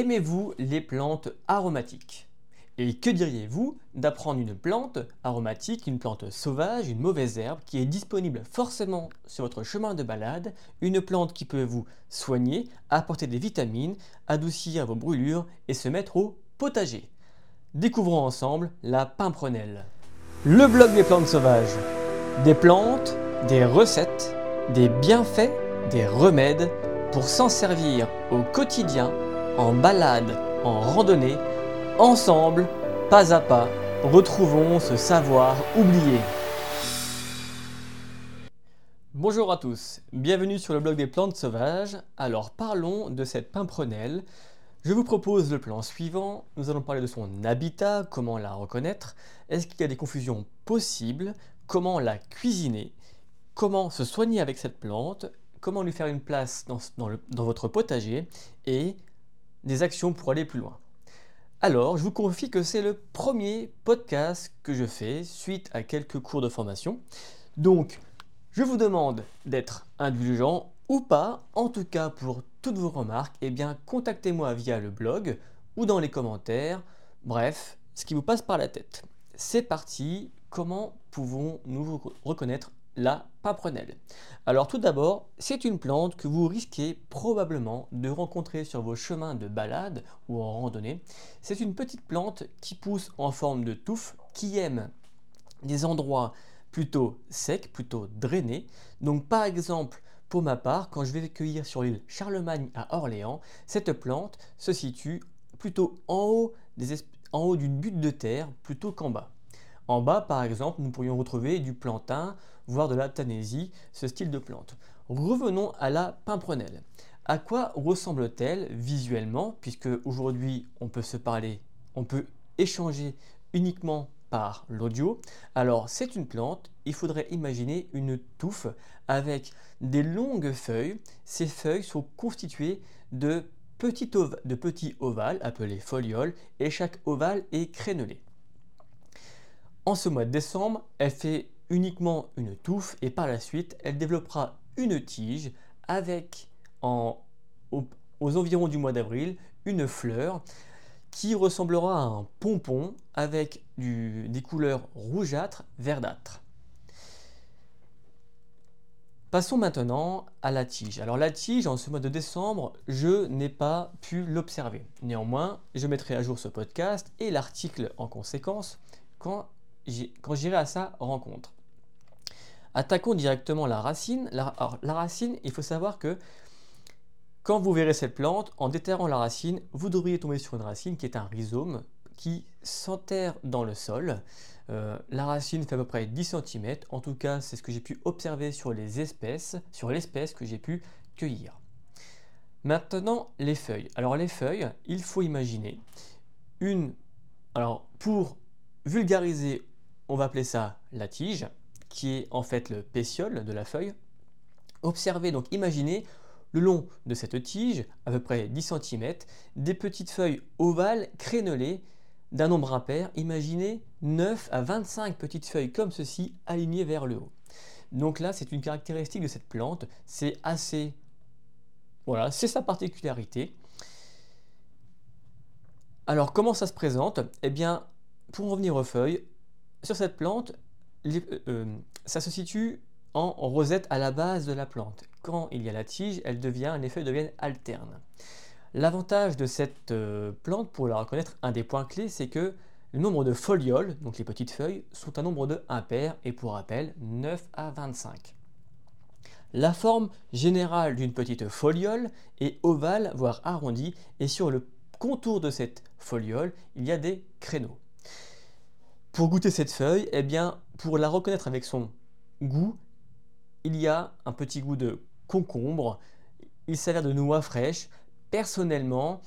Aimez-vous les plantes aromatiques? Et que diriez-vous d'apprendre une plante aromatique, une plante sauvage, une mauvaise herbe qui est disponible forcément sur votre chemin de balade, une plante qui peut vous soigner, apporter des vitamines, adoucir vos brûlures et se mettre au potager? Découvrons ensemble la pimprenelle. Le blog des plantes sauvages. Des plantes, des recettes, des bienfaits, des remèdes pour s'en servir au quotidien en balade, en randonnée, ensemble, pas à pas, retrouvons ce savoir oublié. Bonjour à tous, bienvenue sur le blog des plantes sauvages. Alors parlons de cette pimprenelle. Je vous propose le plan suivant. Nous allons parler de son habitat, comment la reconnaître, est-ce qu'il y a des confusions possibles, comment la cuisiner, comment se soigner avec cette plante, comment lui faire une place dans, dans votre potager? Et des actions pour aller plus loin. Alors, je vous confie que c'est le premier podcast que je fais suite à quelques cours de formation. Donc, je vous demande d'être indulgent ou pas. En tout cas, pour toutes vos remarques, eh bien, contactez-moi via le blog ou dans les commentaires. Bref, ce qui vous passe par la tête. C'est parti. Comment pouvons-nous reconnaître la pimprenelle. Alors tout d'abord, c'est une plante que vous risquez probablement de rencontrer sur vos chemins de balade ou en randonnée. C'est une petite plante qui pousse en forme de touffe, qui aime des endroits plutôt secs, plutôt drainés. Donc par exemple, pour ma part, quand je vais cueillir sur l'île Charlemagne à Orléans, cette plante se situe plutôt en haut, en haut d'une butte de terre plutôt qu'en bas. En bas, par exemple, nous pourrions retrouver du plantain, voire de la tanésie, ce style de plante. Revenons à la pimprenelle. À quoi ressemble-t-elle visuellement Puisque aujourd'hui, on peut se parler, on peut échanger uniquement par l'audio? Alors, c'est une plante, il faudrait imaginer une touffe avec des longues feuilles. Ces feuilles sont constituées de petits, de petits ovales appelés folioles et chaque ovale est crénelé. En ce mois de décembre, elle fait uniquement une touffe et par la suite, elle développera une tige avec aux, environs du mois d'avril une fleur qui ressemblera à un pompon avec des couleurs rougeâtres, verdâtres. Passons maintenant à la tige. Alors la tige, en ce mois de décembre, je n'ai pas pu l'observer. Néanmoins, je mettrai à jour ce podcast et l'article en conséquence quand j'irai à sa rencontre. Attaquons directement la racine. La, la racine, il faut savoir que quand vous verrez cette plante, en déterrant la racine, vous devriez tomber sur une racine qui est un rhizome qui s'enterre dans le sol. Euh, la racine fait à peu près 10 cm, en tout cas c'est ce que j'ai pu observer sur les espèces, sur l'espèce que j'ai pu cueillir. Maintenant les feuilles. Alors les feuilles, il faut imaginer une... Alors pour vulgariser on va appeler ça la tige, qui est en fait le pétiole de la feuille. Observez donc, imaginez le long de cette tige, à peu près 10 cm, des petites feuilles ovales crénelées d'un nombre impair. Imaginez 9 à 25 petites feuilles comme ceci alignées vers le haut. Donc là, c'est une caractéristique de cette plante. C'est assez... Voilà, c'est sa particularité. Alors, comment ça se présente? Eh bien, pour revenir aux feuilles, sur cette plante, euh, euh, ça se situe en rosette à la base de la plante. Quand il y a la tige, elle devient, les feuilles deviennent alternes. L'avantage de cette euh, plante, pour la reconnaître, un des points clés, c'est que le nombre de folioles, donc les petites feuilles, sont un nombre de impair et pour rappel, 9 à 25. La forme générale d'une petite foliole est ovale, voire arrondie, et sur le contour de cette foliole, il y a des créneaux. Pour goûter cette feuille, eh bien, pour la reconnaître avec son goût, il y a un petit goût de concombre. Il s'avère de noix fraîches. Personnellement,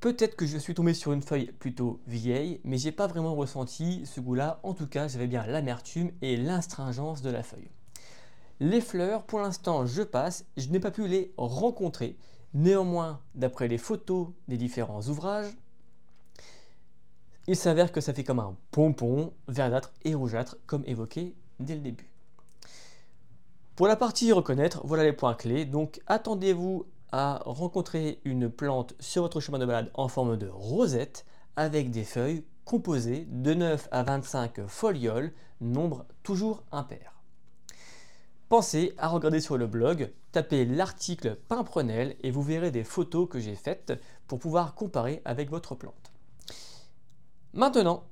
peut-être que je suis tombé sur une feuille plutôt vieille, mais j'ai pas vraiment ressenti ce goût-là. En tout cas, j'avais bien l'amertume et l'astringence de la feuille. Les fleurs, pour l'instant, je passe. Je n'ai pas pu les rencontrer. Néanmoins, d'après les photos des différents ouvrages, il s'avère que ça fait comme un pompon verdâtre et rougeâtre, comme évoqué dès le début. Pour la partie reconnaître, voilà les points clés. Donc attendez-vous à rencontrer une plante sur votre chemin de balade en forme de rosette avec des feuilles composées de 9 à 25 folioles, nombre toujours impair. Pensez à regarder sur le blog, tapez l'article Pimprenelle et vous verrez des photos que j'ai faites pour pouvoir comparer avec votre plante. Maintenant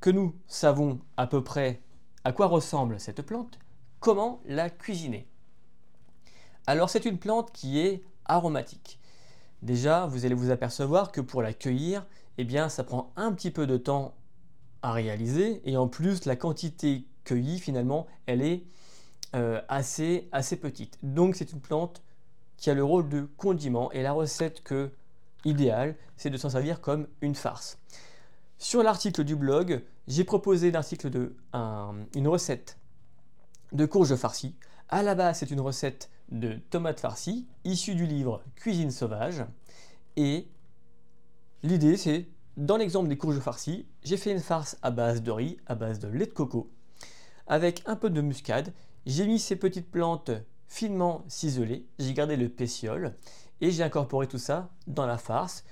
que nous savons à peu près à quoi ressemble cette plante, comment la cuisiner? Alors c'est une plante qui est aromatique. Déjà, vous allez vous apercevoir que pour la cueillir, eh bien, ça prend un petit peu de temps à réaliser et en plus la quantité cueillie finalement, elle est euh, assez, assez petite. Donc c'est une plante qui a le rôle de condiment et la recette que idéale, c'est de s'en servir comme une farce. Sur l'article du blog, j'ai proposé l'article de une recette de courge farcie. À la base, c'est une recette de tomates farcies issue du livre Cuisine sauvage. Et l'idée, c'est, dans l'exemple des courges farcies, j'ai fait une farce à base de riz, à base de lait de coco, avec un peu de muscade. J'ai mis ces petites plantes finement ciselées, j'ai gardé le pétiole et j'ai incorporé tout ça dans la farce.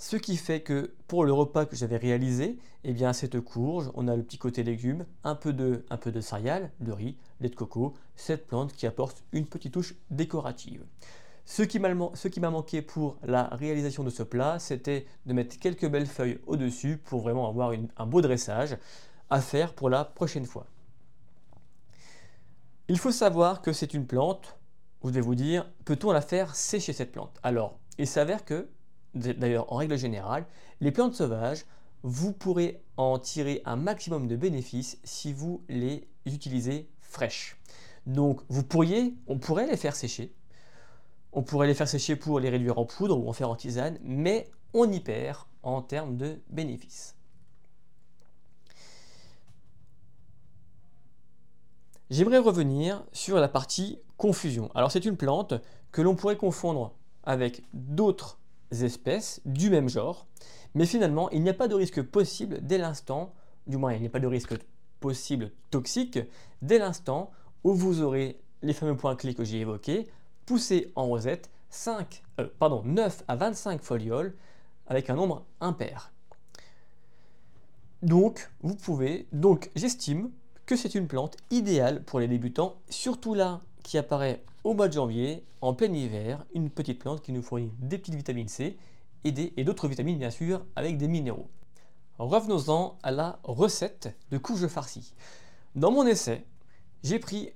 Ce qui fait que pour le repas que j'avais réalisé, eh cette courge, on a le petit côté légumes, un peu de, un de céréales, de riz, lait de coco, cette plante qui apporte une petite touche décorative. Ce qui m'a manqué pour la réalisation de ce plat, c'était de mettre quelques belles feuilles au-dessus pour vraiment avoir un beau dressage à faire pour la prochaine fois. Il faut savoir que c'est une plante, vous devez vous dire, peut-on la faire sécher cette plante? Alors, il s'avère que d'ailleurs en règle générale, les plantes sauvages, vous pourrez en tirer un maximum de bénéfices si vous les utilisez fraîches. Donc vous pourriez, on pourrait les faire sécher, on pourrait les faire sécher pour les réduire en poudre ou en faire en tisane, mais on y perd en termes de bénéfices. J'aimerais revenir sur la partie confusion. Alors c'est une plante que l'on pourrait confondre avec d'autres espèces du même genre, mais finalement, il n'y a pas de risque possible dès l'instant, du moins il n'y a pas de risque possible toxique, dès l'instant où vous aurez les fameux points clés que j'ai évoqués, poussés en rosette, 5, euh, pardon, 9 à 25 folioles avec un nombre impair. Donc, vous pouvez, donc j'estime que c'est une plante idéale pour les débutants, surtout là apparaît au mois de janvier, en plein hiver, une petite plante qui nous fournit des petites vitamines C et d'autres vitamines bien sûr avec des minéraux. Revenons-en à la recette de courge farcie. Dans mon essai, j'ai pris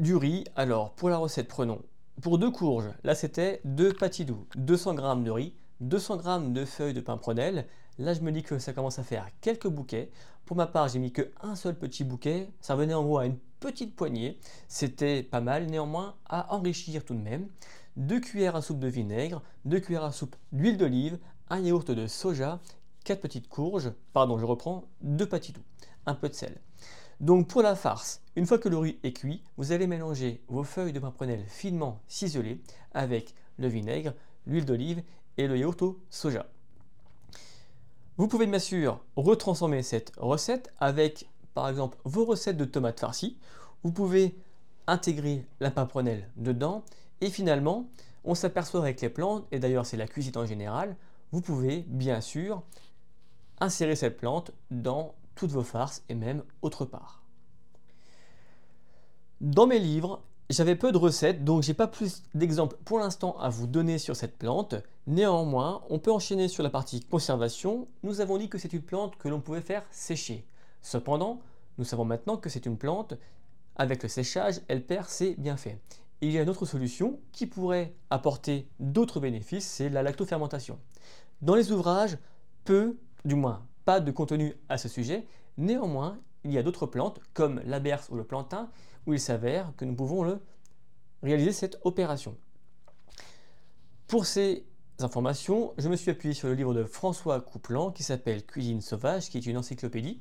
du riz. Alors pour la recette, prenons pour deux courges, là c'était deux patidous, 200 g de riz, 200 g de feuilles de pimprenelle. Là, je me dis que ça commence à faire quelques bouquets. Pour ma part, j'ai mis qu'un seul petit bouquet. Ça venait en gros à une petite poignée. C'était pas mal, néanmoins, à enrichir tout de même. 2 cuillères à soupe de vinaigre, 2 cuillères à soupe d'huile d'olive, un yaourt de soja, 4 petites courges, pardon, je reprends, 2 patitous, un peu de sel. Donc pour la farce, une fois que le riz est cuit, vous allez mélanger vos feuilles de pimprenelle finement ciselées avec le vinaigre, l'huile d'olive et le yaourt au soja. Vous pouvez bien sûr retransformer cette recette avec par exemple vos recettes de tomates farcies. Vous pouvez intégrer la pimprenelle dedans et finalement on s'aperçoit avec les plantes, et d'ailleurs c'est la cuisine en général, vous pouvez bien sûr insérer cette plante dans toutes vos farces et même autre part. Dans mes livres, j'avais peu de recettes, donc j'ai pas plus d'exemples pour l'instant à vous donner sur cette plante. Néanmoins, on peut enchaîner sur la partie conservation. Nous avons dit que c'est une plante que l'on pouvait faire sécher. Cependant, nous savons maintenant que c'est une plante, avec le séchage, elle perd ses bienfaits. il y a une autre solution qui pourrait apporter d'autres bénéfices, c'est la lactofermentation. Dans les ouvrages, peu, du moins pas de contenu à ce sujet, néanmoins, il y a d'autres plantes comme la berce ou le plantain où il s'avère que nous pouvons le réaliser cette opération. Pour ces informations, je me suis appuyé sur le livre de François Couplan qui s'appelle Cuisine sauvage, qui est une encyclopédie.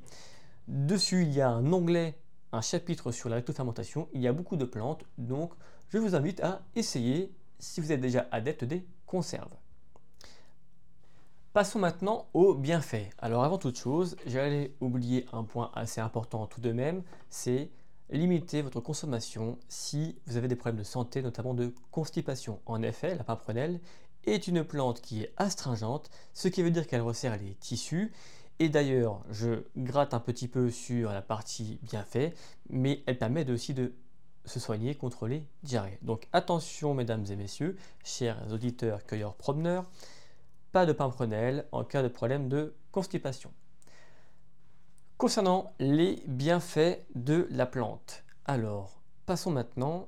Dessus, il y a un onglet, un chapitre sur la lactofermentation. Il y a beaucoup de plantes, donc je vous invite à essayer si vous êtes déjà adepte des conserves. Passons maintenant aux bienfaits. Alors avant toute chose, j'allais oublier un point assez important tout de même, c'est limiter votre consommation si vous avez des problèmes de santé, notamment de constipation. En effet, la pimprenelle est une plante qui est astringente, ce qui veut dire qu'elle resserre les tissus. Et d'ailleurs, je gratte un petit peu sur la partie bienfait, mais elle permet aussi de se soigner contre les diarrhées. Donc attention mesdames et messieurs, chers auditeurs, cueilleurs, promeneurs, pas de pimprenelle en cas de problème de constipation. Concernant les bienfaits de la plante, alors passons maintenant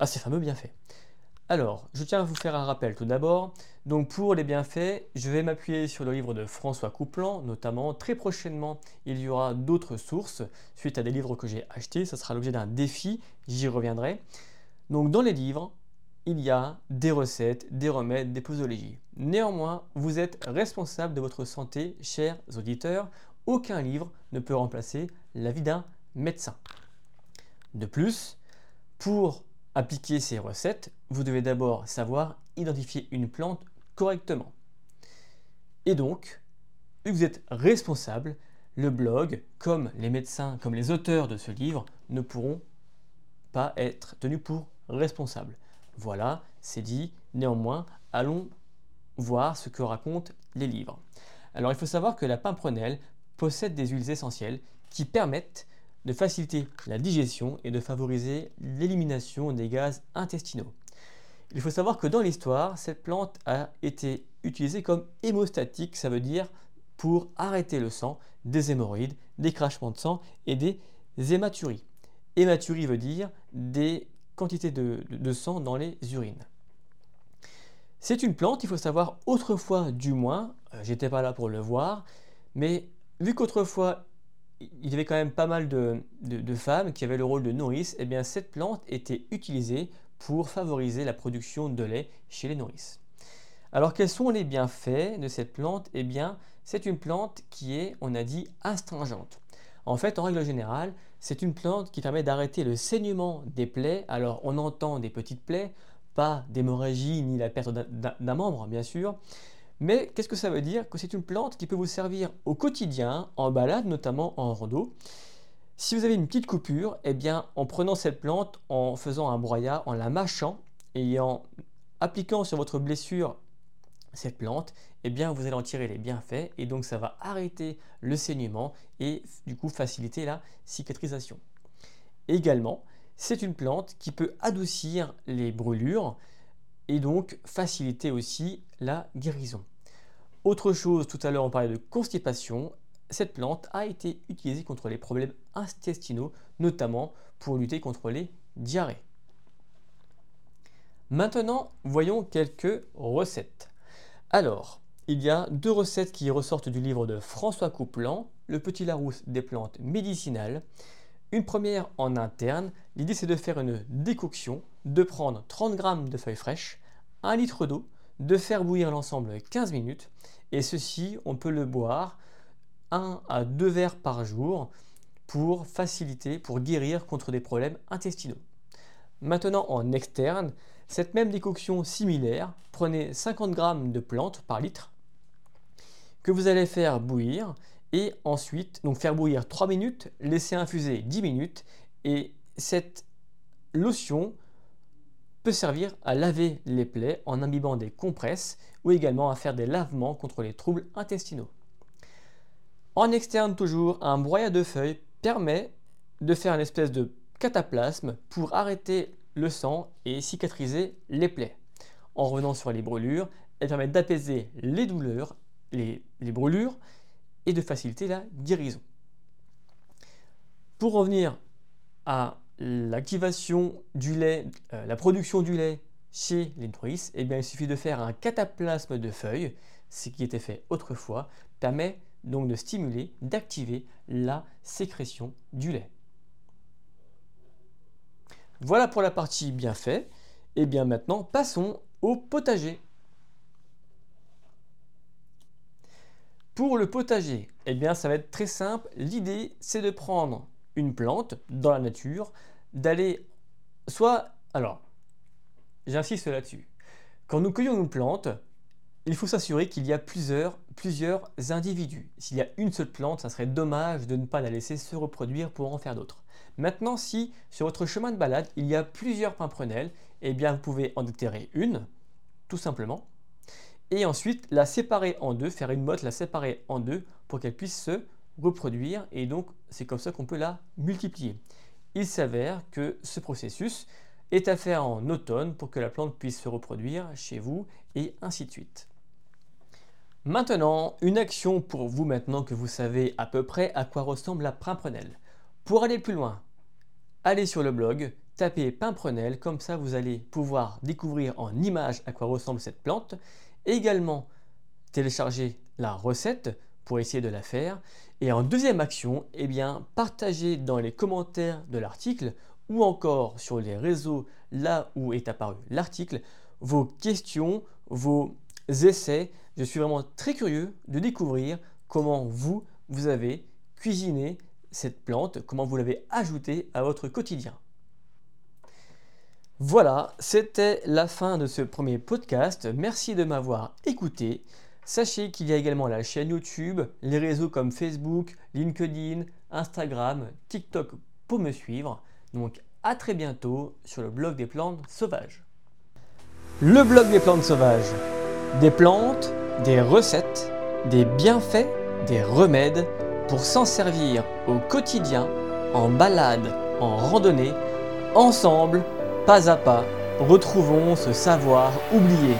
à ces fameux bienfaits. Alors, je tiens à vous faire un rappel tout d'abord. Donc pour les bienfaits, je vais m'appuyer sur le livre de François Couplan, notamment. Très prochainement, il y aura d'autres sources suite à des livres que j'ai achetés. Ça sera l'objet d'un défi, j'y reviendrai. Donc dans les livres, il y a des recettes, des remèdes, des posologies. Néanmoins, vous êtes responsable de votre santé, chers auditeurs. Aucun livre ne peut remplacer l'avis d'un médecin. De plus, pour appliquer ces recettes, vous devez d'abord savoir identifier une plante correctement. Et donc, vu que vous êtes responsable, le blog, comme les médecins, comme les auteurs de ce livre, ne pourront pas être tenus pour responsables. Voilà, c'est dit. Néanmoins, allons voir ce que racontent les livres. Alors, il faut savoir que la pimprenelle possède des huiles essentielles qui permettent de faciliter la digestion et de favoriser l'élimination des gaz intestinaux. Il faut savoir que dans l'histoire, cette plante a été utilisée comme hémostatique, ça veut dire pour arrêter le sang, des hémorroïdes, des crachements de sang et des hématuries. Hématurie veut dire des quantités de, sang dans les urines. C'est une plante, il faut savoir autrefois du moins, euh, j'étais pas là pour le voir, mais vu qu'autrefois il y avait quand même pas mal de, femmes qui avaient le rôle de nourrice, et eh bien cette plante était utilisée pour favoriser la production de lait chez les nourrices. Alors quels sont les bienfaits de cette plante? Eh bien c'est une plante qui est, on a dit, astringente. En fait, en règle générale, c'est une plante qui permet d'arrêter le saignement des plaies. Alors on entend des petites plaies, pas d'hémorragie ni la perte d'un membre, bien sûr, mais qu'est-ce que ça veut dire? Que c'est une plante qui peut vous servir au quotidien, en balade, notamment en rando. Si vous avez une petite coupure, eh bien, en prenant cette plante, en faisant un broyat, en la mâchant et en appliquant sur votre blessure cette plante, eh bien, vous allez en tirer les bienfaits et donc ça va arrêter le saignement et du coup faciliter la cicatrisation. Également, c'est une plante qui peut adoucir les brûlures et donc faciliter aussi la guérison. Autre chose, tout à l'heure on parlait de constipation. Cette plante a été utilisée contre les problèmes intestinaux, notamment pour lutter contre les diarrhées. Maintenant, voyons quelques recettes. Alors, il y a deux recettes qui ressortent du livre de François Couplan, Le Petit Larousse des plantes médicinales. Une première en interne, l'idée c'est de faire une décoction, de prendre 30 g de feuilles fraîches, 1 litre d'eau, de faire bouillir l'ensemble 15 minutes. Et ceci, on peut le boire 1 à 2 verres par jour pour faciliter, pour guérir contre des problèmes intestinaux. Maintenant, en externe, cette même décoction similaire, prenez 50 g de plantes par litre que vous allez faire bouillir et ensuite donc faire bouillir 3 minutes, laisser infuser 10 minutes et cette lotion peut servir à laver les plaies en imbibant des compresses ou également à faire des lavements contre les troubles intestinaux. En externe toujours, un broyat de feuilles permet de faire une espèce de cataplasme pour arrêter le sang et cicatriser les plaies. En revenant sur les brûlures, elle permet d'apaiser les douleurs, les, les brûlures et de faciliter la guérison. Pour revenir à l'activation du lait, euh, la production du lait chez les nourrices, eh bien, il suffit de faire un cataplasme de feuilles, ce qui était fait autrefois, permet donc de stimuler, d'activer la sécrétion du lait. Voilà pour la partie bien fait. Et eh bien maintenant, passons au potager. Pour le potager, eh bien ça va être très simple. L'idée, c'est de prendre une plante dans la nature, d'aller soit... Alors, j'insiste là-dessus. Quand nous cueillons une plante, il faut s'assurer qu'il y a plusieurs, plusieurs individus. S'il y a une seule plante, ça serait dommage de ne pas la laisser se reproduire pour en faire d'autres. Maintenant, si sur votre chemin de balade, il y a plusieurs pimprenelles, eh bien vous pouvez en déterrer une, tout simplement, et ensuite la séparer en deux, faire une motte, la séparer en deux pour qu'elle puisse se reproduire, et donc c'est comme ça qu'on peut la multiplier. Il s'avère que ce processus est à faire en automne pour que la plante puisse se reproduire chez vous, et ainsi de suite. Maintenant, une action pour vous maintenant que vous savez à peu près à quoi ressemble la pimprenelle. Pour aller plus loin, allez sur le blog, tapez pimprenelle, comme ça vous allez pouvoir découvrir en images à quoi ressemble cette plante. également télécharger la recette pour essayer de la faire. Et en deuxième action, eh bien, partagez dans les commentaires de l'article ou encore sur les réseaux là où est apparu l'article vos questions, vos essais je suis vraiment très curieux de découvrir comment vous, vous avez cuisiné cette plante, comment vous l'avez ajoutée à votre quotidien. Voilà, c'était la fin de ce premier podcast. Merci de m'avoir écouté. Sachez qu'il y a également la chaîne YouTube, les réseaux comme Facebook, LinkedIn, Instagram, TikTok pour me suivre. Donc à très bientôt sur le blog des plantes sauvages. Le blog des plantes sauvages. Des plantes des recettes, des bienfaits, des remèdes pour s'en servir au quotidien, en balade, en randonnée, ensemble, pas à pas, retrouvons ce savoir oublié.